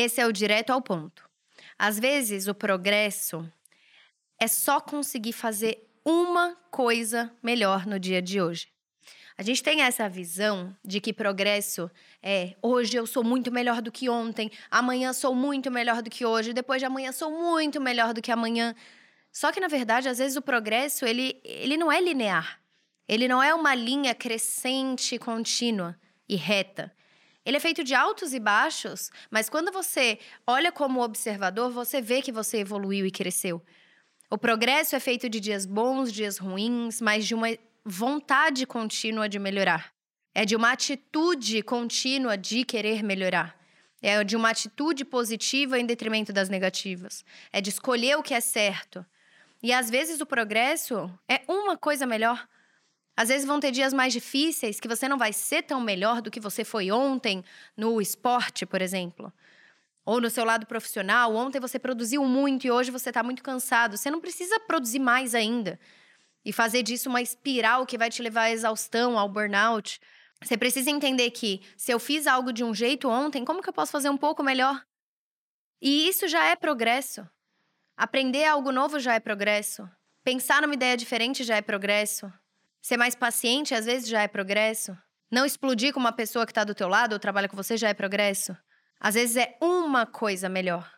Esse é o direto ao ponto. Às vezes, o progresso é só conseguir fazer uma coisa melhor no dia de hoje. A gente tem essa visão de que progresso é hoje eu sou muito melhor do que ontem, amanhã sou muito melhor do que hoje, depois de amanhã sou muito melhor do que amanhã. Só que na verdade, às vezes o progresso, ele, ele não é linear. Ele não é uma linha crescente, contínua e reta. Ele é feito de altos e baixos, mas quando você olha como observador, você vê que você evoluiu e cresceu. O progresso é feito de dias bons, dias ruins, mas de uma vontade contínua de melhorar. É de uma atitude contínua de querer melhorar. É de uma atitude positiva em detrimento das negativas. É de escolher o que é certo. E às vezes o progresso é uma coisa melhor. Às vezes vão ter dias mais difíceis que você não vai ser tão melhor do que você foi ontem no esporte, por exemplo. Ou no seu lado profissional, ontem você produziu muito e hoje você está muito cansado. Você não precisa produzir mais ainda e fazer disso uma espiral que vai te levar à exaustão, ao burnout. Você precisa entender que se eu fiz algo de um jeito ontem, como que eu posso fazer um pouco melhor? E isso já é progresso. Aprender algo novo já é progresso. Pensar numa ideia diferente já é progresso. Ser mais paciente às vezes já é progresso. Não explodir com uma pessoa que está do teu lado ou trabalha com você já é progresso. Às vezes é uma coisa melhor.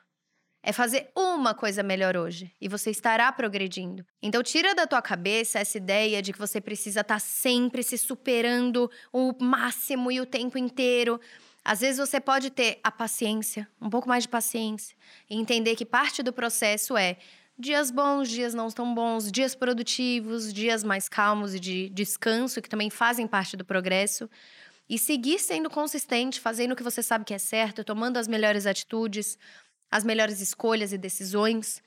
É fazer uma coisa melhor hoje e você estará progredindo. Então tira da tua cabeça essa ideia de que você precisa estar tá sempre se superando o máximo e o tempo inteiro. Às vezes você pode ter a paciência, um pouco mais de paciência, e entender que parte do processo é dias bons, dias não tão bons, dias produtivos, dias mais calmos e de descanso, que também fazem parte do progresso. E seguir sendo consistente, fazendo o que você sabe que é certo, tomando as melhores atitudes, as melhores escolhas e decisões.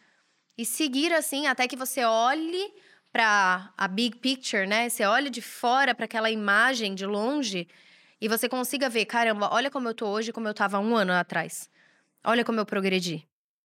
E seguir assim até que você olhe para a big picture, né? Você olhe de fora para aquela imagem de longe e você consiga ver, caramba, olha como eu tô hoje, como eu tava um ano atrás. Olha como eu progredi.